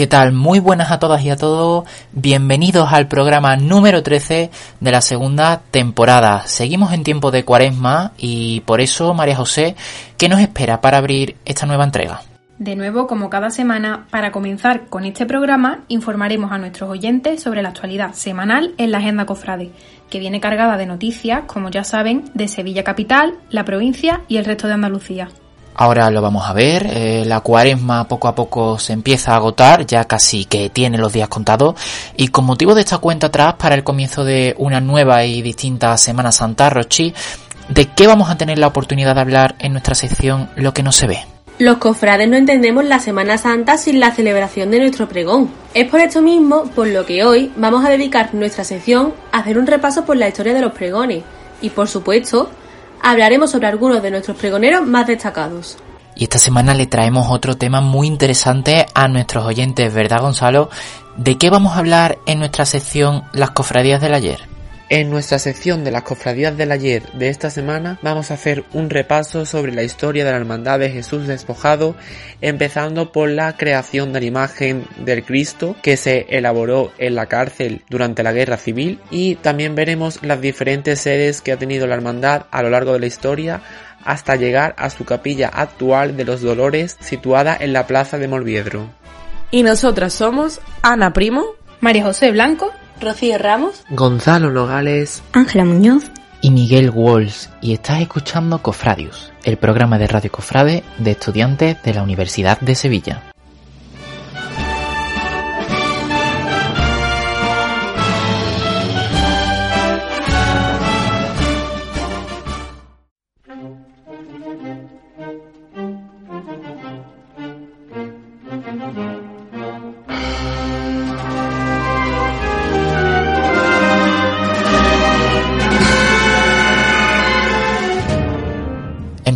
¿Qué tal? Muy buenas a todas y a todos. Bienvenidos al programa número 13 de la segunda temporada. Seguimos en tiempo de cuaresma y por eso, María José, ¿qué nos espera para abrir esta nueva entrega? De nuevo, como cada semana, para comenzar con este programa, informaremos a nuestros oyentes sobre la actualidad semanal en la Agenda Cofrade, que viene cargada de noticias, como ya saben, de Sevilla Capital, la provincia y el resto de Andalucía. Ahora lo vamos a ver, eh, la cuaresma poco a poco se empieza a agotar, ya casi que tiene los días contados, y con motivo de esta cuenta atrás para el comienzo de una nueva y distinta Semana Santa, Rochi, ¿de qué vamos a tener la oportunidad de hablar en nuestra sección Lo que no se ve? Los cofrades no entendemos la Semana Santa sin la celebración de nuestro pregón. Es por esto mismo por lo que hoy vamos a dedicar nuestra sección a hacer un repaso por la historia de los pregones y por supuesto hablaremos sobre algunos de nuestros pregoneros más destacados. Y esta semana le traemos otro tema muy interesante a nuestros oyentes, ¿verdad Gonzalo? ¿De qué vamos a hablar en nuestra sección Las Cofradías del Ayer? En nuestra sección de las cofradías del ayer de esta semana vamos a hacer un repaso sobre la historia de la Hermandad de Jesús despojado, empezando por la creación de la imagen del Cristo que se elaboró en la cárcel durante la Guerra Civil y también veremos las diferentes sedes que ha tenido la Hermandad a lo largo de la historia hasta llegar a su capilla actual de los Dolores situada en la Plaza de Molviedro. Y nosotras somos Ana Primo, María José Blanco Rocío Ramos, Gonzalo Nogales, Ángela Muñoz y Miguel Walls y estás escuchando Cofradius, el programa de Radio Cofrade de estudiantes de la Universidad de Sevilla.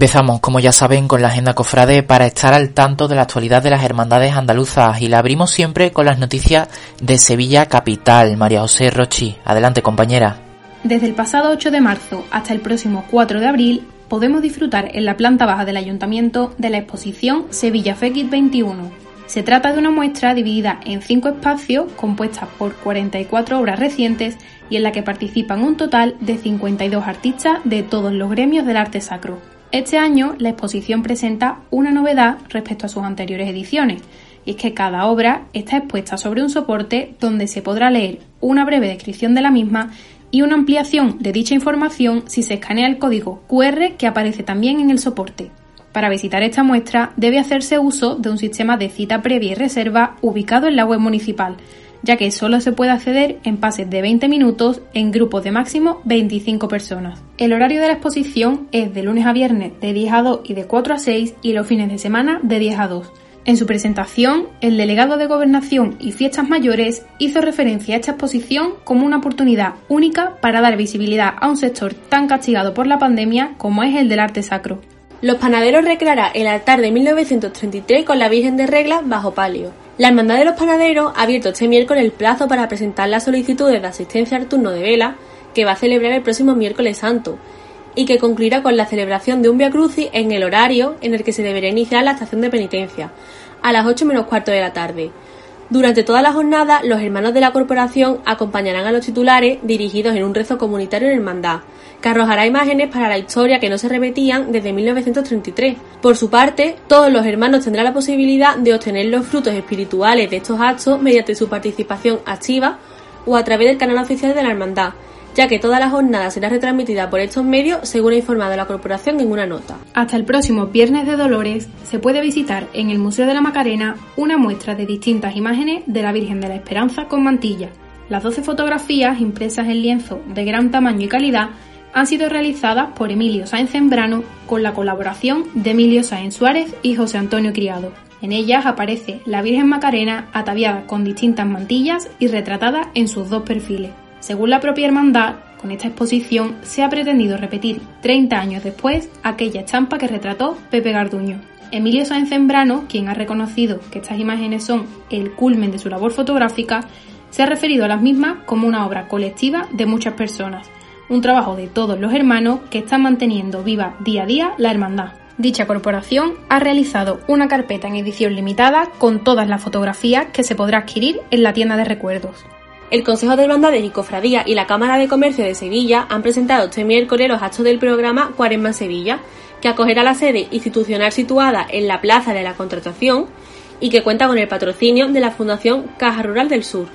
Empezamos, como ya saben, con la agenda cofrade para estar al tanto de la actualidad de las hermandades andaluzas y la abrimos siempre con las noticias de Sevilla Capital. María José Rochi, adelante compañera. Desde el pasado 8 de marzo hasta el próximo 4 de abril podemos disfrutar en la planta baja del ayuntamiento de la exposición Sevilla Fekit 21. Se trata de una muestra dividida en cinco espacios compuesta por 44 obras recientes y en la que participan un total de 52 artistas de todos los gremios del arte sacro. Este año la exposición presenta una novedad respecto a sus anteriores ediciones, y es que cada obra está expuesta sobre un soporte donde se podrá leer una breve descripción de la misma y una ampliación de dicha información si se escanea el código QR que aparece también en el soporte. Para visitar esta muestra debe hacerse uso de un sistema de cita previa y reserva ubicado en la web municipal, ya que solo se puede acceder en pases de 20 minutos en grupos de máximo 25 personas. El horario de la exposición es de lunes a viernes de 10 a 2 y de 4 a 6 y los fines de semana de 10 a 2. En su presentación, el delegado de Gobernación y Fiestas Mayores hizo referencia a esta exposición como una oportunidad única para dar visibilidad a un sector tan castigado por la pandemia como es el del arte sacro. Los panaderos recreará el altar de 1933 con la Virgen de Regla bajo palio. La Hermandad de los Panaderos ha abierto este miércoles el plazo para presentar las solicitudes de asistencia al turno de vela que va a celebrar el próximo miércoles santo y que concluirá con la celebración de un Via Crucis en el horario en el que se deberá iniciar la estación de penitencia, a las 8 menos cuarto de la tarde. Durante toda la jornada, los hermanos de la corporación acompañarán a los titulares dirigidos en un rezo comunitario en hermandad, que arrojará imágenes para la historia que no se repetían desde 1933. Por su parte, todos los hermanos tendrán la posibilidad de obtener los frutos espirituales de estos actos mediante su participación activa o a través del canal oficial de la hermandad, ya que toda la jornada será retransmitida por estos medios, según ha informado la corporación en una nota. Hasta el próximo Viernes de Dolores se puede visitar en el Museo de la Macarena una muestra de distintas imágenes de la Virgen de la Esperanza con mantilla. Las 12 fotografías impresas en lienzo de gran tamaño y calidad han sido realizadas por Emilio Sáenz Zembrano con la colaboración de Emilio Sáenz Suárez y José Antonio Criado. En ellas aparece la Virgen Macarena ataviada con distintas mantillas y retratada en sus dos perfiles. Según la propia hermandad, con esta exposición se ha pretendido repetir 30 años después aquella estampa que retrató Pepe Garduño. Emilio Sáenz Zembrano, quien ha reconocido que estas imágenes son el culmen de su labor fotográfica, se ha referido a las mismas como una obra colectiva de muchas personas, un trabajo de todos los hermanos que están manteniendo viva día a día la hermandad. Dicha corporación ha realizado una carpeta en edición limitada con todas las fotografías que se podrá adquirir en la tienda de recuerdos. El Consejo de Hermandades y Cofradía y la Cámara de Comercio de Sevilla han presentado este miércoles los actos del programa Cuaresma Sevilla, que acogerá la sede institucional situada en la Plaza de la Contratación y que cuenta con el patrocinio de la Fundación Caja Rural del Sur.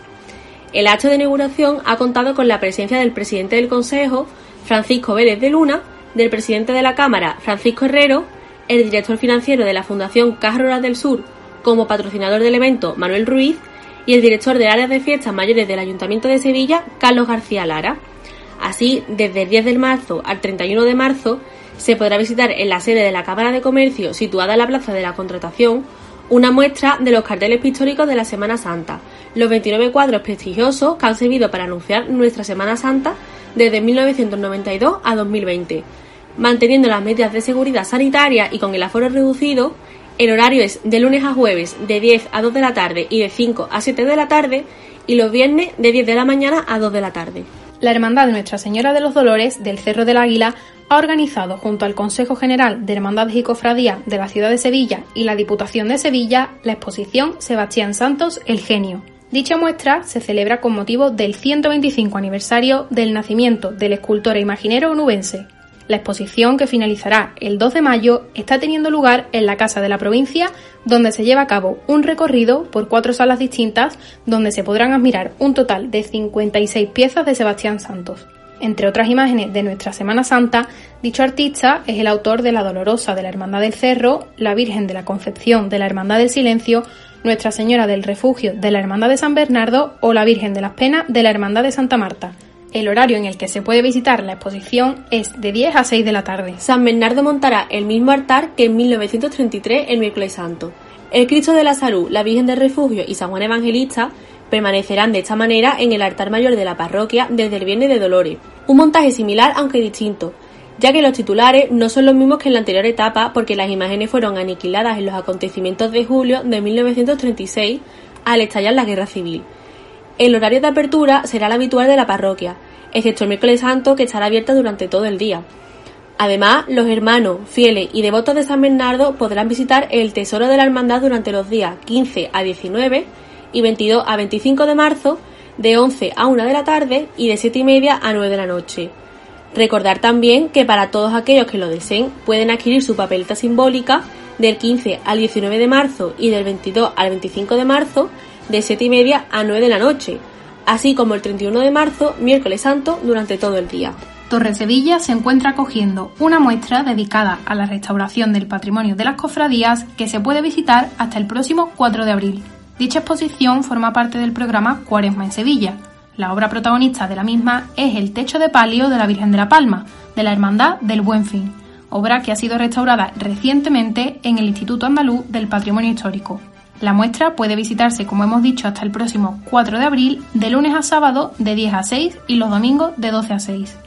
El acto de inauguración ha contado con la presencia del presidente del Consejo, Francisco Vélez de Luna, del presidente de la Cámara, Francisco Herrero, el director financiero de la Fundación Caja Rural del Sur, como patrocinador del evento, Manuel Ruiz, y el director del área de fiestas mayores del Ayuntamiento de Sevilla, Carlos García Lara. Así, desde el 10 de marzo al 31 de marzo, se podrá visitar en la sede de la Cámara de Comercio, situada en la Plaza de la Contratación, una muestra de los carteles pictóricos de la Semana Santa, los 29 cuadros prestigiosos que han servido para anunciar nuestra Semana Santa desde 1992 a 2020. Manteniendo las medidas de seguridad sanitaria y con el aforo reducido, el horario es de lunes a jueves de 10 a 2 de la tarde y de 5 a 7 de la tarde y los viernes de 10 de la mañana a 2 de la tarde. La Hermandad de Nuestra Señora de los Dolores del Cerro del Águila ha organizado junto al Consejo General de Hermandades y Cofradías de la ciudad de Sevilla y la Diputación de Sevilla la exposición Sebastián Santos El Genio. Dicha muestra se celebra con motivo del 125 aniversario del nacimiento del escultor e imaginero onubense, la exposición, que finalizará el 2 de mayo, está teniendo lugar en la Casa de la Provincia, donde se lleva a cabo un recorrido por cuatro salas distintas, donde se podrán admirar un total de 56 piezas de Sebastián Santos. Entre otras imágenes de nuestra Semana Santa, dicho artista es el autor de La Dolorosa de la Hermandad del Cerro, La Virgen de la Concepción de la Hermandad del Silencio, Nuestra Señora del Refugio de la Hermandad de San Bernardo o La Virgen de las Penas de la Hermandad de Santa Marta. El horario en el que se puede visitar la exposición es de 10 a 6 de la tarde. San Bernardo montará el mismo altar que en 1933 el miércoles santo. El Cristo de la Salud, la Virgen del Refugio y San Juan Evangelista permanecerán de esta manera en el altar mayor de la parroquia desde el Viernes de Dolores. Un montaje similar aunque distinto, ya que los titulares no son los mismos que en la anterior etapa porque las imágenes fueron aniquiladas en los acontecimientos de julio de 1936 al estallar la guerra civil. El horario de apertura será el habitual de la parroquia, excepto el miércoles santo que estará abierta durante todo el día. Además, los hermanos, fieles y devotos de San Bernardo podrán visitar el Tesoro de la Hermandad durante los días 15 a 19 y 22 a 25 de marzo, de 11 a 1 de la tarde y de 7 y media a 9 de la noche. Recordar también que para todos aquellos que lo deseen pueden adquirir su papeleta simbólica del 15 al 19 de marzo y del 22 al 25 de marzo de 7 y media a 9 de la noche, así como el 31 de marzo, miércoles santo, durante todo el día. Torre Sevilla se encuentra acogiendo una muestra dedicada a la restauración del patrimonio de las cofradías que se puede visitar hasta el próximo 4 de abril. Dicha exposición forma parte del programa Cuaresma en Sevilla. La obra protagonista de la misma es el techo de palio de la Virgen de la Palma, de la Hermandad del Buen Fin, obra que ha sido restaurada recientemente en el Instituto Andaluz del Patrimonio Histórico. La muestra puede visitarse, como hemos dicho, hasta el próximo 4 de abril, de lunes a sábado de 10 a 6 y los domingos de 12 a 6.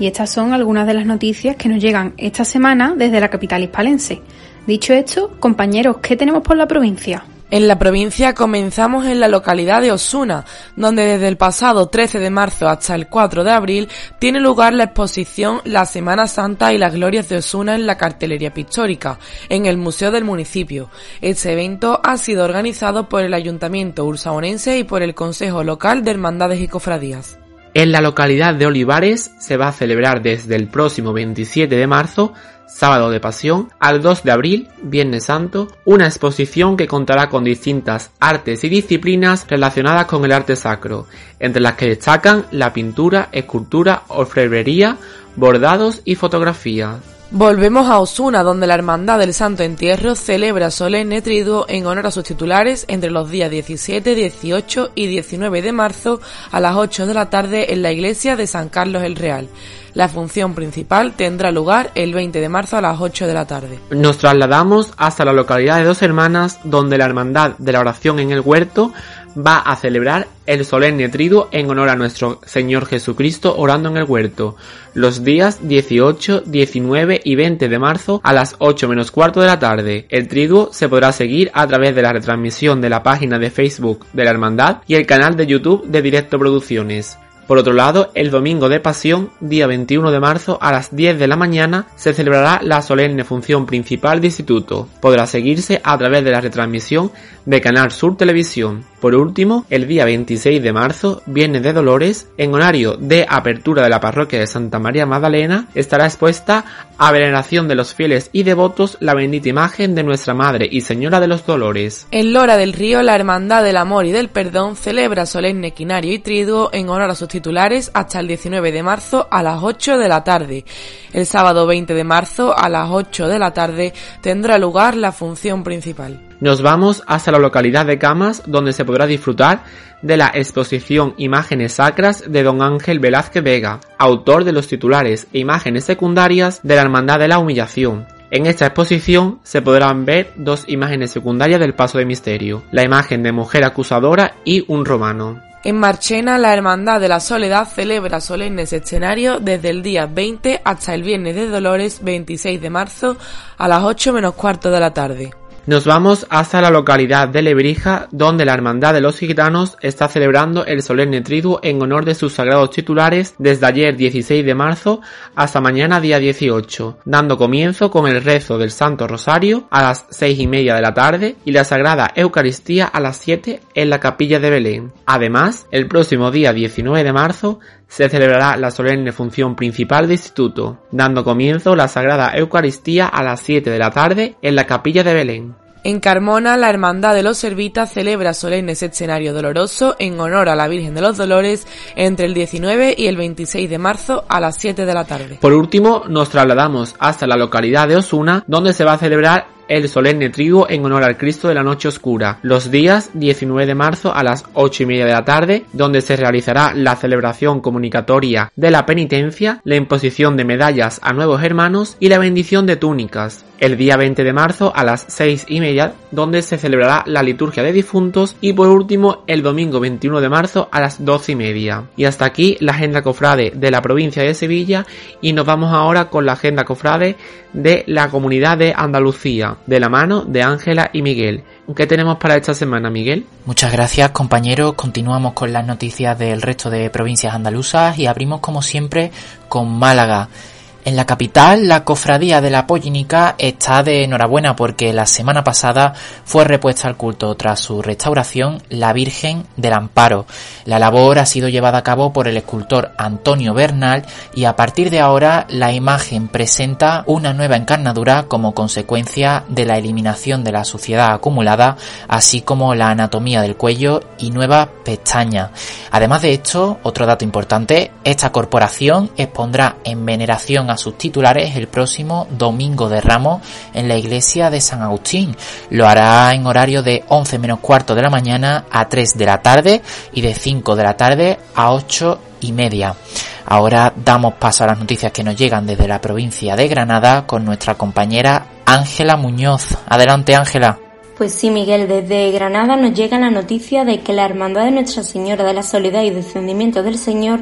Y estas son algunas de las noticias que nos llegan esta semana desde la capital hispalense. Dicho esto, compañeros, ¿qué tenemos por la provincia? En la provincia comenzamos en la localidad de Osuna, donde desde el pasado 13 de marzo hasta el 4 de abril tiene lugar la exposición La Semana Santa y las Glorias de Osuna en la cartelería pictórica, en el Museo del Municipio. Este evento ha sido organizado por el Ayuntamiento Ursaonense y por el Consejo Local de Hermandades y Cofradías. En la localidad de Olivares se va a celebrar desde el próximo 27 de marzo sábado de pasión, al 2 de abril, Viernes Santo, una exposición que contará con distintas artes y disciplinas relacionadas con el arte sacro, entre las que destacan la pintura, escultura, orfebrería, bordados y fotografía. Volvemos a Osuna, donde la Hermandad del Santo Entierro celebra solemne triduo en honor a sus titulares entre los días 17, 18 y 19 de marzo a las 8 de la tarde en la iglesia de San Carlos el Real. La función principal tendrá lugar el 20 de marzo a las 8 de la tarde. Nos trasladamos hasta la localidad de Dos Hermanas, donde la Hermandad de la Oración en el Huerto va a celebrar el solemne triduo en honor a nuestro Señor Jesucristo orando en el huerto, los días 18, 19 y 20 de marzo a las 8 menos cuarto de la tarde. El triduo se podrá seguir a través de la retransmisión de la página de Facebook de la Hermandad y el canal de YouTube de Directo Producciones. Por otro lado, el domingo de Pasión, día 21 de marzo a las 10 de la mañana, se celebrará la solemne función principal de instituto. Podrá seguirse a través de la retransmisión de Canal Sur Televisión. Por último, el día 26 de marzo, Viernes de Dolores, en horario de apertura de la parroquia de Santa María Magdalena, estará expuesta a veneración de los fieles y devotos la bendita imagen de Nuestra Madre y Señora de los Dolores. En Lora del Río, la Hermandad del Amor y del Perdón celebra solemne quinario y triduo en honor a sus titulares hasta el 19 de marzo a las 8 de la tarde. El sábado 20 de marzo a las 8 de la tarde tendrá lugar la función principal. Nos vamos hasta la localidad de Camas, donde se podrá disfrutar de la exposición Imágenes Sacras de don Ángel Velázquez Vega, autor de los titulares e imágenes secundarias de la Hermandad de la Humillación. En esta exposición se podrán ver dos imágenes secundarias del Paso de Misterio, la imagen de mujer acusadora y un romano. En Marchena, la Hermandad de la Soledad celebra solemnes escenarios desde el día 20 hasta el Viernes de Dolores 26 de marzo a las 8 menos cuarto de la tarde. Nos vamos hasta la localidad de Lebrija, donde la Hermandad de los Gitanos está celebrando el solemne triduo en honor de sus sagrados titulares desde ayer 16 de marzo hasta mañana día 18, dando comienzo con el rezo del Santo Rosario a las seis y media de la tarde y la Sagrada Eucaristía a las 7 en la capilla de Belén. Además, el próximo día 19 de marzo se celebrará la solemne función principal de instituto, dando comienzo la Sagrada Eucaristía a las 7 de la tarde en la capilla de Belén. En Carmona, la Hermandad de los Servitas celebra solemnes escenario doloroso en honor a la Virgen de los Dolores entre el 19 y el 26 de marzo a las 7 de la tarde. Por último, nos trasladamos hasta la localidad de Osuna, donde se va a celebrar el solemne trigo en honor al Cristo de la Noche Oscura, los días 19 de marzo a las 8 y media de la tarde, donde se realizará la celebración comunicatoria de la penitencia, la imposición de medallas a nuevos hermanos y la bendición de túnicas. El día 20 de marzo a las 6 y media, donde se celebrará la liturgia de difuntos y por último el domingo 21 de marzo a las 12 y media. Y hasta aquí la agenda cofrade de la provincia de Sevilla y nos vamos ahora con la agenda cofrade de la comunidad de Andalucía de la mano de Ángela y Miguel. ¿Qué tenemos para esta semana, Miguel? Muchas gracias, compañeros. Continuamos con las noticias del resto de provincias andaluzas y abrimos, como siempre, con Málaga. En la capital, la cofradía de la Pollinica está de enhorabuena porque la semana pasada fue repuesta al culto tras su restauración la Virgen del Amparo. La labor ha sido llevada a cabo por el escultor Antonio Bernal y a partir de ahora la imagen presenta una nueva encarnadura como consecuencia de la eliminación de la suciedad acumulada, así como la anatomía del cuello y nuevas pestañas. Además de esto, otro dato importante, esta corporación expondrá en veneración a sus titulares el próximo domingo de Ramos en la iglesia de San Agustín. Lo hará en horario de 11 menos cuarto de la mañana a 3 de la tarde y de 5 de la tarde a 8 y media. Ahora damos paso a las noticias que nos llegan desde la provincia de Granada con nuestra compañera Ángela Muñoz. Adelante Ángela. Pues sí, Miguel, desde Granada nos llega la noticia de que la Hermandad de Nuestra Señora de la Soledad y Descendimiento del Señor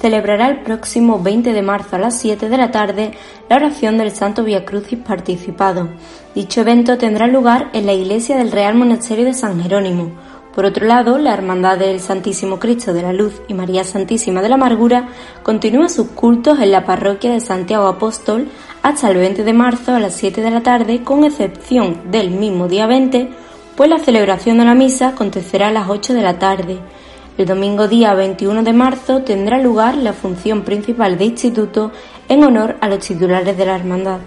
celebrará el próximo 20 de marzo a las 7 de la tarde la oración del Santo Via Crucis participado. Dicho evento tendrá lugar en la iglesia del Real Monasterio de San Jerónimo. Por otro lado, la Hermandad del Santísimo Cristo de la Luz y María Santísima de la Amargura continúa sus cultos en la parroquia de Santiago Apóstol hasta el 20 de marzo a las 7 de la tarde, con excepción del mismo día 20, pues la celebración de la misa acontecerá a las 8 de la tarde. El domingo día 21 de marzo tendrá lugar la función principal de instituto en honor a los titulares de la hermandad.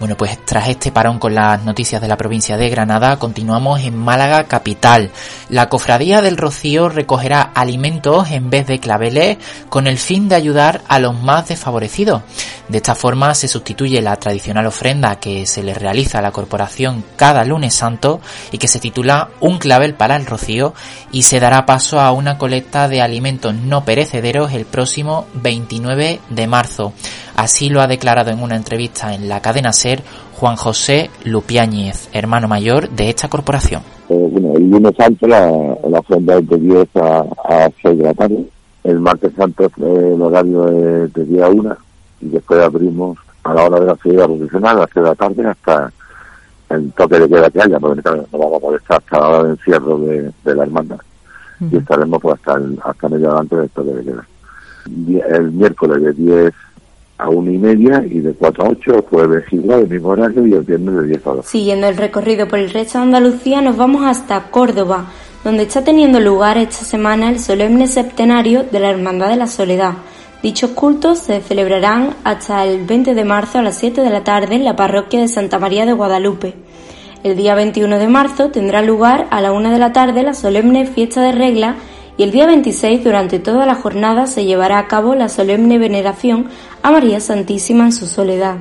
Bueno, pues tras este parón con las noticias de la provincia de Granada, continuamos en Málaga capital. La cofradía del Rocío recogerá alimentos en vez de claveles con el fin de ayudar a los más desfavorecidos. De esta forma se sustituye la tradicional ofrenda que se le realiza a la corporación cada lunes santo y que se titula Un clavel para el Rocío y se dará paso a una colecta de alimentos no perecederos el próximo 29 de marzo. Así lo ha declarado en una entrevista en la cadena SER Juan José Lupiáñez, hermano mayor de esta corporación. Eh, bueno, el lunes santo la, la ofrenda es de 10 a, a 6 de la tarde. El martes santo el horario es de 10 a 1 y después abrimos a la hora de la salida profesional a las 6 de la tarde hasta el toque de queda que haya, porque no vamos a poder estar hasta la hora de encierro de, de la hermandad. Y estaremos pues hasta, el, hasta media antes del toque de queda. El miércoles de 10 a una y media y de 4 a 8, jueves igual, el mismo horario y el viernes de 10 a 2. Siguiendo el recorrido por el resto de Andalucía, nos vamos hasta Córdoba, donde está teniendo lugar esta semana el solemne septenario de la Hermandad de la Soledad. Dichos cultos se celebrarán hasta el 20 de marzo a las 7 de la tarde en la parroquia de Santa María de Guadalupe. El día 21 de marzo tendrá lugar a la 1 de la tarde la solemne fiesta de regla y el día 26 durante toda la jornada se llevará a cabo la solemne veneración a María Santísima en su soledad.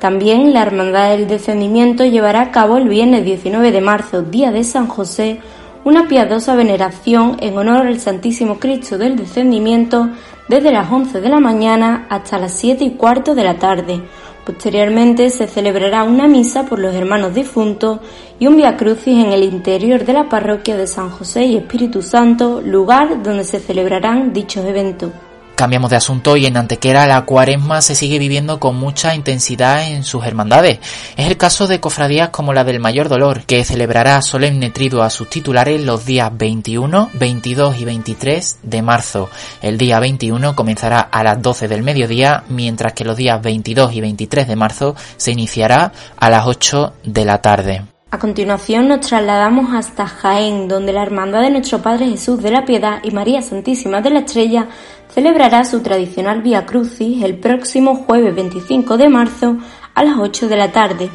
También la Hermandad del Descendimiento llevará a cabo el viernes 19 de marzo, día de San José, una piadosa veneración en honor al Santísimo Cristo del Descendimiento desde las 11 de la mañana hasta las 7 y cuarto de la tarde. Posteriormente se celebrará una misa por los hermanos difuntos y un Via Crucis en el interior de la parroquia de San José y Espíritu Santo, lugar donde se celebrarán dichos eventos. Cambiamos de asunto y en Antequera la cuaresma se sigue viviendo con mucha intensidad en sus hermandades. Es el caso de cofradías como la del Mayor Dolor, que celebrará solemne triduo a sus titulares los días 21, 22 y 23 de marzo. El día 21 comenzará a las 12 del mediodía, mientras que los días 22 y 23 de marzo se iniciará a las 8 de la tarde. A continuación nos trasladamos hasta Jaén, donde la Hermandad de Nuestro Padre Jesús de la Piedad y María Santísima de la Estrella celebrará su tradicional Vía Crucis el próximo jueves 25 de marzo a las 8 de la tarde.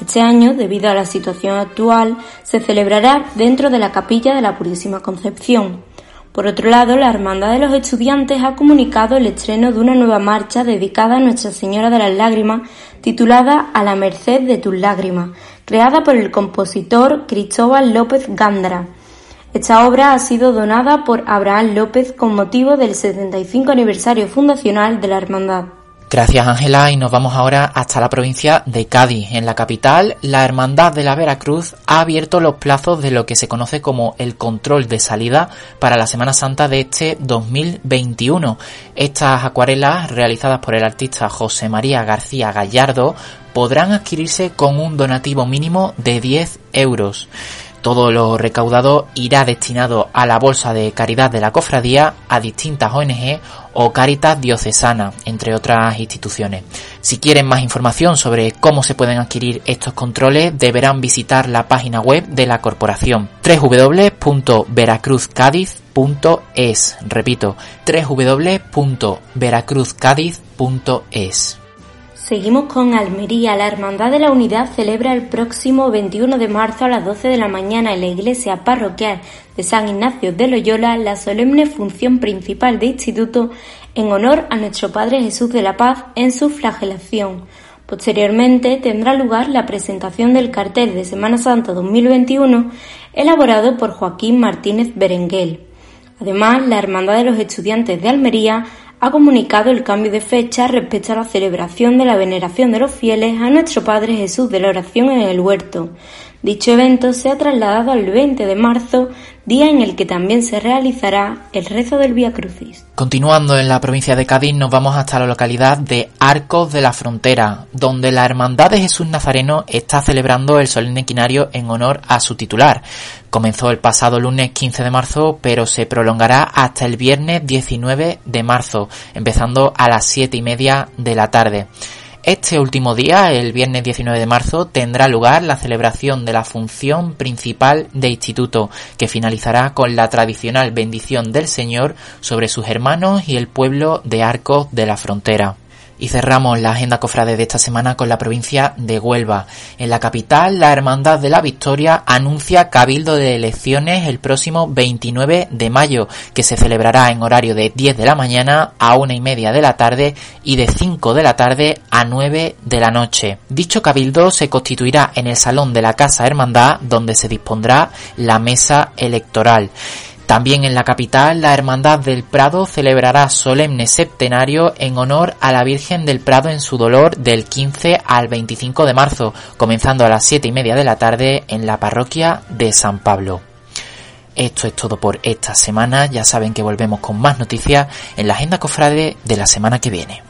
Este año, debido a la situación actual, se celebrará dentro de la capilla de la Purísima Concepción. Por otro lado, la Hermandad de los Estudiantes ha comunicado el estreno de una nueva marcha dedicada a Nuestra Señora de las Lágrimas, titulada A la merced de tus lágrimas, creada por el compositor Cristóbal López Gándara. Esta obra ha sido donada por Abraham López con motivo del 75 aniversario fundacional de la Hermandad. Gracias Ángela y nos vamos ahora hasta la provincia de Cádiz. En la capital, la Hermandad de la Veracruz ha abierto los plazos de lo que se conoce como el control de salida para la Semana Santa de este 2021. Estas acuarelas, realizadas por el artista José María García Gallardo, podrán adquirirse con un donativo mínimo de 10 euros. Todo lo recaudado irá destinado a la bolsa de caridad de la cofradía, a distintas ONG o Caritas Diocesana, entre otras instituciones. Si quieren más información sobre cómo se pueden adquirir estos controles, deberán visitar la página web de la corporación www.veracruzcadiz.es. Repito, www.veracruzcadiz.es. Seguimos con Almería. La Hermandad de la Unidad celebra el próximo 21 de marzo a las 12 de la mañana en la iglesia parroquial de San Ignacio de Loyola la solemne función principal de instituto en honor a nuestro Padre Jesús de la Paz en su flagelación. Posteriormente tendrá lugar la presentación del cartel de Semana Santa 2021 elaborado por Joaquín Martínez Berenguel. Además, la Hermandad de los Estudiantes de Almería ha comunicado el cambio de fecha respecto a la celebración de la veneración de los fieles a nuestro Padre Jesús de la oración en el huerto. Dicho evento se ha trasladado al 20 de marzo, día en el que también se realizará el rezo del Vía Crucis. Continuando en la provincia de Cádiz, nos vamos hasta la localidad de Arcos de la Frontera, donde la Hermandad de Jesús Nazareno está celebrando el solemne quinario en honor a su titular. Comenzó el pasado lunes 15 de marzo, pero se prolongará hasta el viernes 19 de marzo, empezando a las 7 y media de la tarde. Este último día, el viernes 19 de marzo, tendrá lugar la celebración de la función principal de instituto, que finalizará con la tradicional bendición del Señor sobre sus hermanos y el pueblo de Arcos de la Frontera. Y cerramos la agenda cofrade de esta semana con la provincia de Huelva. En la capital, la Hermandad de la Victoria anuncia cabildo de elecciones el próximo 29 de mayo, que se celebrará en horario de 10 de la mañana a una y media de la tarde y de 5 de la tarde a 9 de la noche. Dicho cabildo se constituirá en el salón de la Casa Hermandad, donde se dispondrá la mesa electoral. También en la capital, la Hermandad del Prado celebrará solemne septenario en honor a la Virgen del Prado en su dolor del 15 al 25 de marzo, comenzando a las 7 y media de la tarde en la parroquia de San Pablo. Esto es todo por esta semana. Ya saben que volvemos con más noticias en la agenda cofrade de la semana que viene.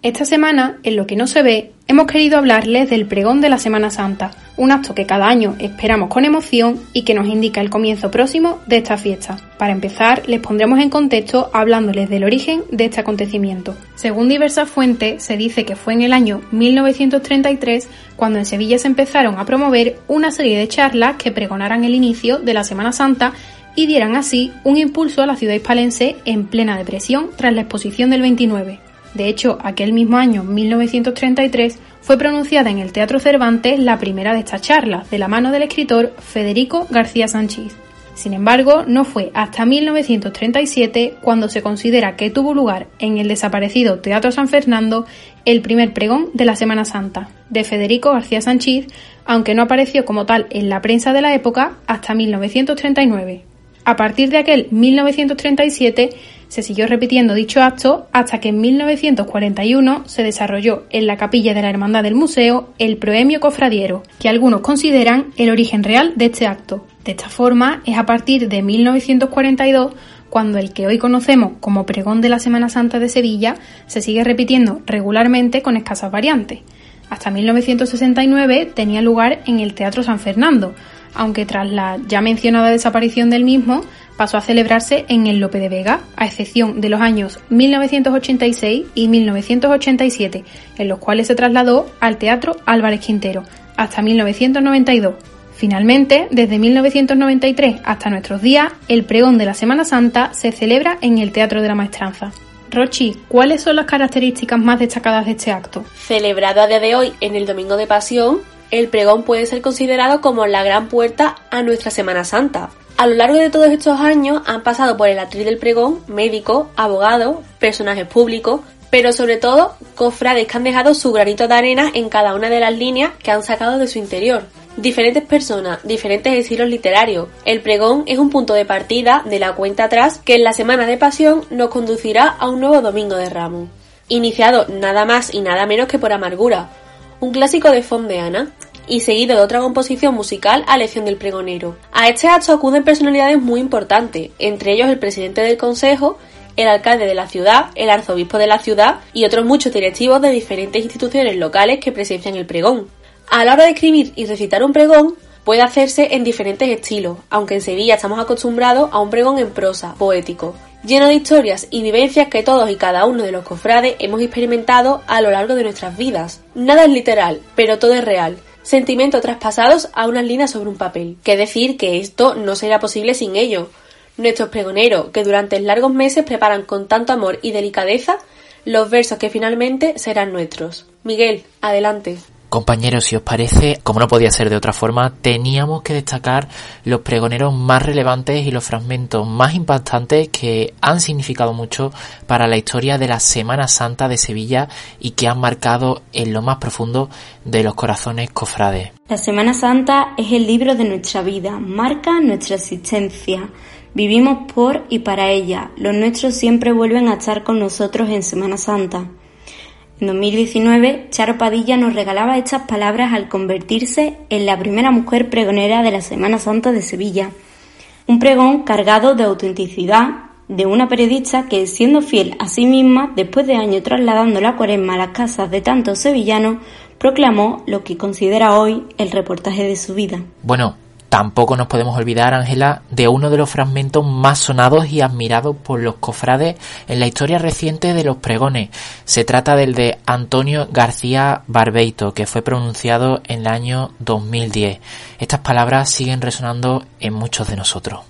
Esta semana, en lo que no se ve, hemos querido hablarles del pregón de la Semana Santa, un acto que cada año esperamos con emoción y que nos indica el comienzo próximo de esta fiesta. Para empezar, les pondremos en contexto hablándoles del origen de este acontecimiento. Según diversas fuentes, se dice que fue en el año 1933 cuando en Sevilla se empezaron a promover una serie de charlas que pregonaran el inicio de la Semana Santa y dieran así un impulso a la ciudad hispalense en plena depresión tras la exposición del 29. De hecho, aquel mismo año, 1933, fue pronunciada en el Teatro Cervantes la primera de estas charlas, de la mano del escritor Federico García Sánchez. Sin embargo, no fue hasta 1937 cuando se considera que tuvo lugar en el desaparecido Teatro San Fernando el primer pregón de la Semana Santa, de Federico García Sánchez, aunque no apareció como tal en la prensa de la época hasta 1939. A partir de aquel 1937 se siguió repitiendo dicho acto hasta que en 1941 se desarrolló en la capilla de la Hermandad del Museo el proemio cofradiero, que algunos consideran el origen real de este acto. De esta forma, es a partir de 1942 cuando el que hoy conocemos como pregón de la Semana Santa de Sevilla se sigue repitiendo regularmente con escasas variantes. Hasta 1969 tenía lugar en el Teatro San Fernando, aunque tras la ya mencionada desaparición del mismo pasó a celebrarse en el Lope de Vega, a excepción de los años 1986 y 1987, en los cuales se trasladó al Teatro Álvarez Quintero, hasta 1992. Finalmente, desde 1993 hasta nuestros días, el pregón de la Semana Santa se celebra en el Teatro de la Maestranza. Rochi, ¿cuáles son las características más destacadas de este acto? Celebrado a día de hoy en el Domingo de Pasión, el pregón puede ser considerado como la gran puerta a nuestra Semana Santa. A lo largo de todos estos años han pasado por el atril del pregón médicos, abogados, personajes públicos, pero sobre todo cofrades que han dejado su granito de arena en cada una de las líneas que han sacado de su interior. Diferentes personas, diferentes estilos literarios. El pregón es un punto de partida de la cuenta atrás que en la semana de pasión nos conducirá a un nuevo domingo de Ramos. Iniciado nada más y nada menos que por Amargura, un clásico de Fondeana, y seguido de otra composición musical a lección del pregonero. A este acto acuden personalidades muy importantes, entre ellos el presidente del consejo, el alcalde de la ciudad, el arzobispo de la ciudad y otros muchos directivos de diferentes instituciones locales que presencian el pregón. A la hora de escribir y recitar un pregón, puede hacerse en diferentes estilos, aunque en Sevilla estamos acostumbrados a un pregón en prosa, poético, lleno de historias y vivencias que todos y cada uno de los cofrades hemos experimentado a lo largo de nuestras vidas. Nada es literal, pero todo es real, sentimientos traspasados a unas líneas sobre un papel. Qué decir que esto no será posible sin ello. Nuestros pregoneros, que durante largos meses preparan con tanto amor y delicadeza los versos que finalmente serán nuestros. Miguel, adelante. Compañeros, si os parece, como no podía ser de otra forma, teníamos que destacar los pregoneros más relevantes y los fragmentos más impactantes que han significado mucho para la historia de la Semana Santa de Sevilla y que han marcado en lo más profundo de los corazones cofrades. La Semana Santa es el libro de nuestra vida, marca nuestra existencia. Vivimos por y para ella. Los nuestros siempre vuelven a estar con nosotros en Semana Santa. En 2019, Charo Padilla nos regalaba estas palabras al convertirse en la primera mujer pregonera de la Semana Santa de Sevilla. Un pregón cargado de autenticidad de una periodista que, siendo fiel a sí misma, después de años trasladando la cuaresma a las casas de tantos sevillanos, proclamó lo que considera hoy el reportaje de su vida. Bueno, Tampoco nos podemos olvidar, Ángela, de uno de los fragmentos más sonados y admirados por los cofrades en la historia reciente de los pregones. Se trata del de Antonio García Barbeito, que fue pronunciado en el año 2010. Estas palabras siguen resonando en muchos de nosotros.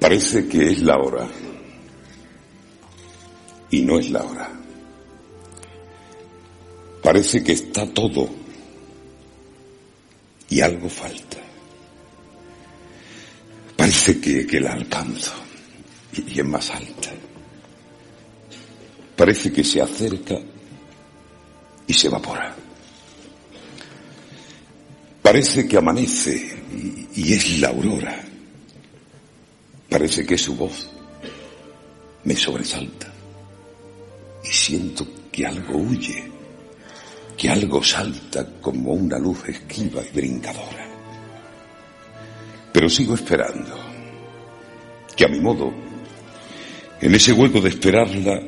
Parece que es la hora. Y no es la hora. Parece que está todo. Y algo falta. Parece que, que la alcanzo. Y, es más alta. Parece que se acerca y se evapora. Parece que amanece y, y es la aurora. Parece que su voz me sobresalta y siento que algo huye, que algo salta como una luz esquiva y brincadora. Pero sigo esperando, que a mi modo, en ese hueco de esperarla,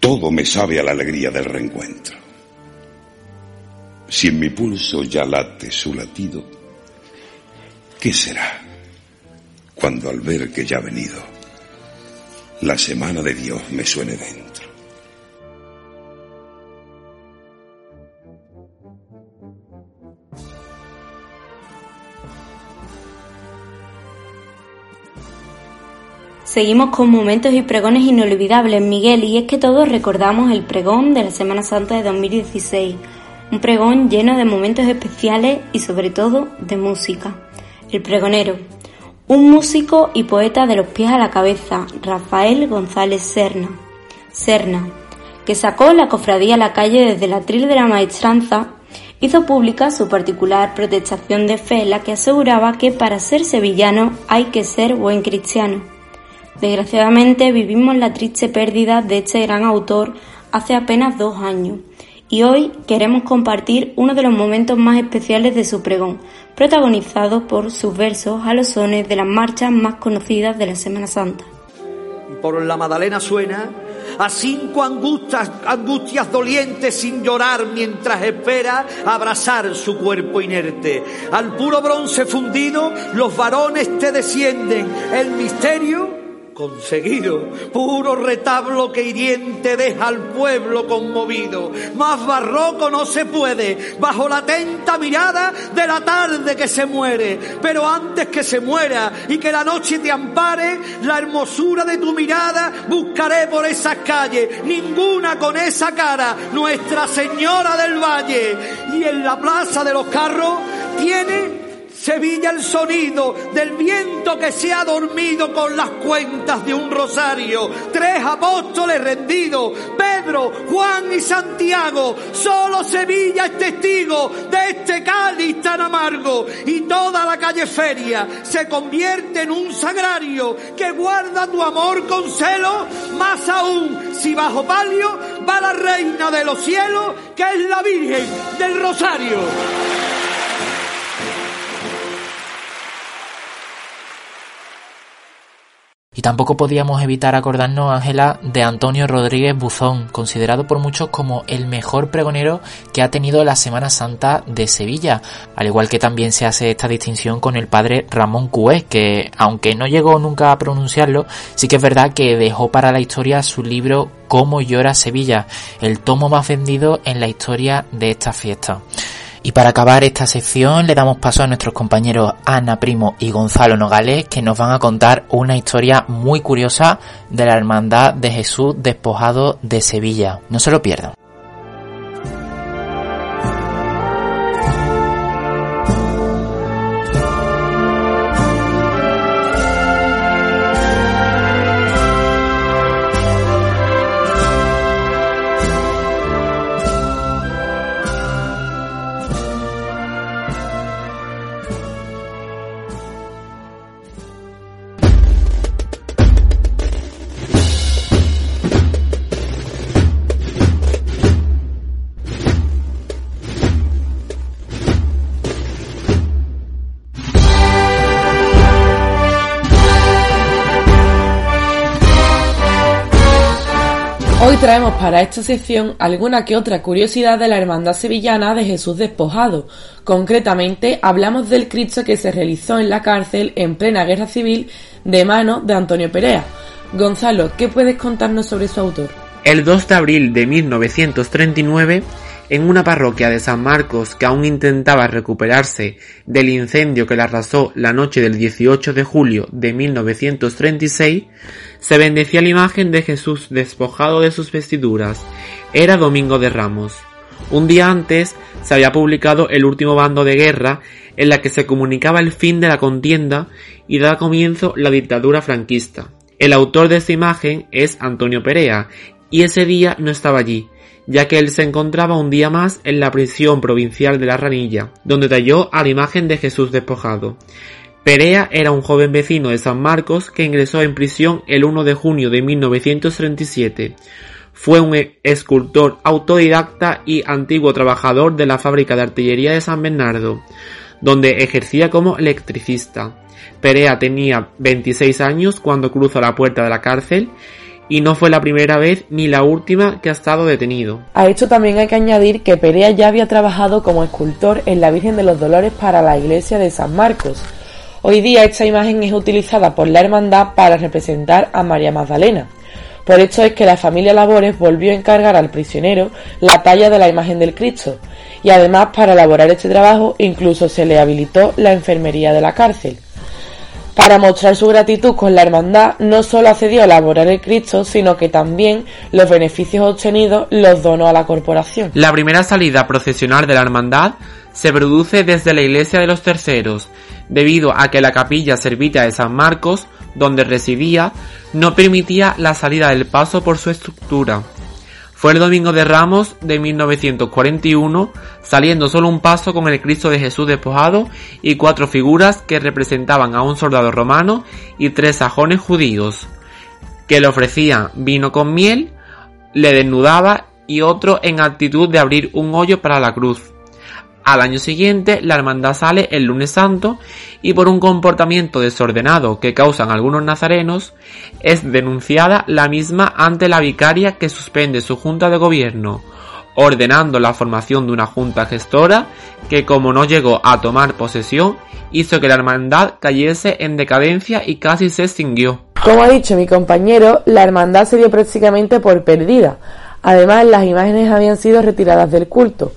todo me sabe a la alegría del reencuentro. Si en mi pulso ya late su latido, ¿qué será cuando al ver que ya ha venido, la semana de Dios me suene dentro? Seguimos con momentos y pregones inolvidables, Miguel, y es que todos recordamos el pregón de la Semana Santa de 2016, un pregón lleno de momentos especiales y sobre todo de música. El pregonero, un músico y poeta de los pies a la cabeza, Rafael González Serna. Serna, que sacó la cofradía a la calle desde la tril de la maestranza, hizo pública su particular protestación de fe, la que aseguraba que para ser sevillano hay que ser buen cristiano. Desgraciadamente vivimos la triste pérdida de este gran autor hace apenas dos años y hoy queremos compartir uno de los momentos más especiales de su pregón, protagonizado por sus versos a los sones de las marchas más conocidas de la Semana Santa. Por la Madalena suena a cinco angustias, angustias dolientes sin llorar mientras espera abrazar su cuerpo inerte. Al puro bronce fundido los varones te descienden. El misterio conseguido. Puro retablo que hiriente deja al pueblo conmovido. Más barroco no se puede, bajo la atenta mirada de la tarde que se muere. Pero antes que se muera y que la noche te ampare, la hermosura de tu mirada buscaré por esas calles. Ninguna con esa cara, Nuestra Señora del Valle. Y en la plaza de los carros tiene Sevilla el sonido del viento que se ha dormido con las cuentas de un rosario. Tres apóstoles rendidos, Pedro, Juan y Santiago. Solo Sevilla es testigo de este cáliz tan amargo. Y toda la calle feria se convierte en un sagrario que guarda tu amor con celo. Más aún, si bajo palio va la reina de los cielos, que es la Virgen del Rosario. Tampoco podíamos evitar acordarnos, Ángela, de Antonio Rodríguez Buzón, considerado por muchos como el mejor pregonero que ha tenido la Semana Santa de Sevilla, al igual que también se hace esta distinción con el padre Ramón Cué, que aunque no llegó nunca a pronunciarlo, sí que es verdad que dejó para la historia su libro Cómo llora Sevilla, el tomo más vendido en la historia de esta fiesta. Y para acabar esta sección le damos paso a nuestros compañeros Ana Primo y Gonzalo Nogales que nos van a contar una historia muy curiosa de la Hermandad de Jesús despojado de Sevilla. No se lo pierdan. Traemos para esta sección alguna que otra curiosidad de la Hermandad Sevillana de Jesús Despojado. Concretamente, hablamos del Cristo que se realizó en la cárcel en plena guerra civil de mano de Antonio Perea. Gonzalo, ¿qué puedes contarnos sobre su autor? El 2 de abril de 1939, en una parroquia de San Marcos que aún intentaba recuperarse del incendio que la arrasó la noche del 18 de julio de 1936, se bendecía la imagen de Jesús despojado de sus vestiduras. Era Domingo de Ramos. Un día antes se había publicado El último bando de guerra, en la que se comunicaba el fin de la contienda y daba comienzo la dictadura franquista. El autor de esta imagen es Antonio Perea, y ese día no estaba allí, ya que él se encontraba un día más en la prisión provincial de la Ranilla, donde talló a la imagen de Jesús despojado. Perea era un joven vecino de San Marcos que ingresó en prisión el 1 de junio de 1937. Fue un escultor autodidacta y antiguo trabajador de la fábrica de artillería de San Bernardo, donde ejercía como electricista. Perea tenía 26 años cuando cruza la puerta de la cárcel y no fue la primera vez ni la última que ha estado detenido. A esto también hay que añadir que Perea ya había trabajado como escultor en la Virgen de los Dolores para la iglesia de San Marcos, Hoy día esta imagen es utilizada por la hermandad para representar a María Magdalena. Por esto es que la familia Labores volvió a encargar al prisionero la talla de la imagen del Cristo y además para elaborar este trabajo incluso se le habilitó la enfermería de la cárcel. Para mostrar su gratitud con la hermandad, no solo accedió a elaborar el Cristo, sino que también los beneficios obtenidos los donó a la corporación. La primera salida procesional de la hermandad se produce desde la iglesia de los terceros, debido a que la capilla servita de San Marcos, donde residía, no permitía la salida del paso por su estructura. Fue el domingo de Ramos de 1941, saliendo solo un paso con el Cristo de Jesús despojado y cuatro figuras que representaban a un soldado romano y tres sajones judíos, que le ofrecían vino con miel, le desnudaba y otro en actitud de abrir un hoyo para la cruz. Al año siguiente, la hermandad sale el lunes santo y por un comportamiento desordenado que causan algunos nazarenos, es denunciada la misma ante la vicaria que suspende su junta de gobierno, ordenando la formación de una junta gestora que como no llegó a tomar posesión, hizo que la hermandad cayese en decadencia y casi se extinguió. Como ha dicho mi compañero, la hermandad se dio prácticamente por perdida. Además, las imágenes habían sido retiradas del culto.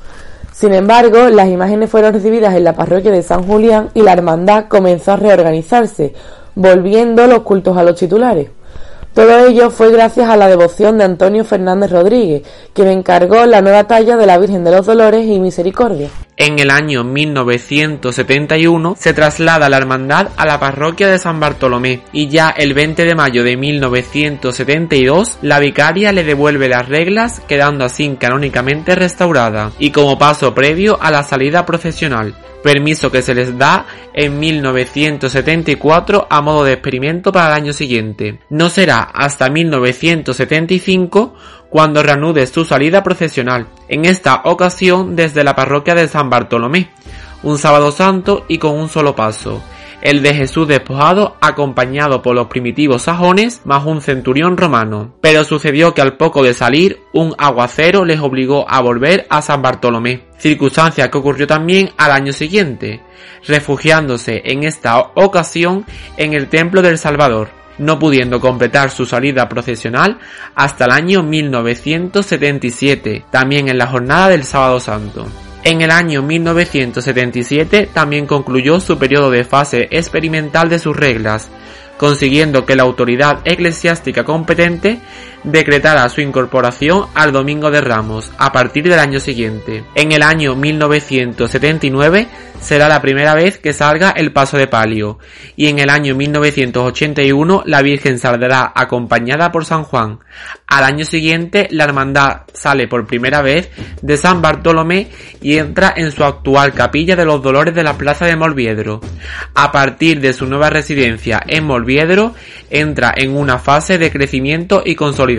Sin embargo, las imágenes fueron recibidas en la parroquia de San Julián y la hermandad comenzó a reorganizarse, volviendo los cultos a los titulares. Todo ello fue gracias a la devoción de Antonio Fernández Rodríguez, me encargó la nueva talla de la Virgen de los Dolores y Misericordia. En el año 1971 se traslada la hermandad a la parroquia de San Bartolomé y ya el 20 de mayo de 1972 la vicaria le devuelve las reglas quedando así canónicamente restaurada y como paso previo a la salida procesional permiso que se les da en 1974 a modo de experimento para el año siguiente. No será hasta 1975 cuando reanude su salida procesional, en esta ocasión desde la parroquia de San Bartolomé, un sábado santo y con un solo paso el de Jesús despojado acompañado por los primitivos sajones más un centurión romano. Pero sucedió que al poco de salir un aguacero les obligó a volver a San Bartolomé, circunstancia que ocurrió también al año siguiente, refugiándose en esta ocasión en el Templo del Salvador no pudiendo completar su salida procesional hasta el año 1977, también en la jornada del sábado santo. En el año 1977 también concluyó su periodo de fase experimental de sus reglas, consiguiendo que la autoridad eclesiástica competente decretara su incorporación al Domingo de Ramos a partir del año siguiente. En el año 1979 será la primera vez que salga el paso de palio y en el año 1981 la Virgen saldrá acompañada por San Juan. Al año siguiente la hermandad sale por primera vez de San Bartolomé y entra en su actual capilla de los Dolores de la Plaza de Molviedro. A partir de su nueva residencia en Molviedro entra en una fase de crecimiento y consolidación.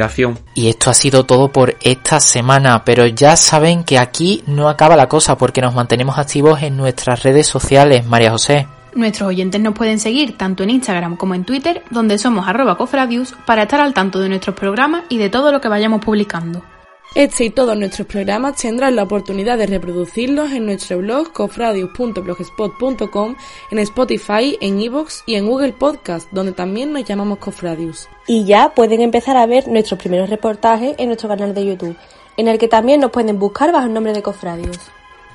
Y esto ha sido todo por esta semana, pero ya saben que aquí no acaba la cosa porque nos mantenemos activos en nuestra redes sociales, María José. nuestros oyentes nos pueden seguir tanto en Instagram como en Twitter, donde somos arroba cofradius, para estar al tanto de nuestros programas y de todo lo que vayamos publicando. Este y todos nuestros programas tendrán la oportunidad de reproducirlos en nuestro blog cofradius.blogspot.com, en Spotify, en Evox y en Google Podcast, donde también nos llamamos Cofradius. Y ya pueden empezar a ver nuestros primeros reportajes en nuestro canal de YouTube, en el que también nos pueden buscar bajo el nombre de Cofradius.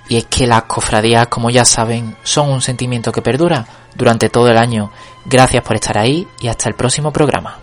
Y es que las cofradías, como ya saben, son un sentimiento que perdura durante todo el año. Gracias por estar ahí y hasta el próximo programa.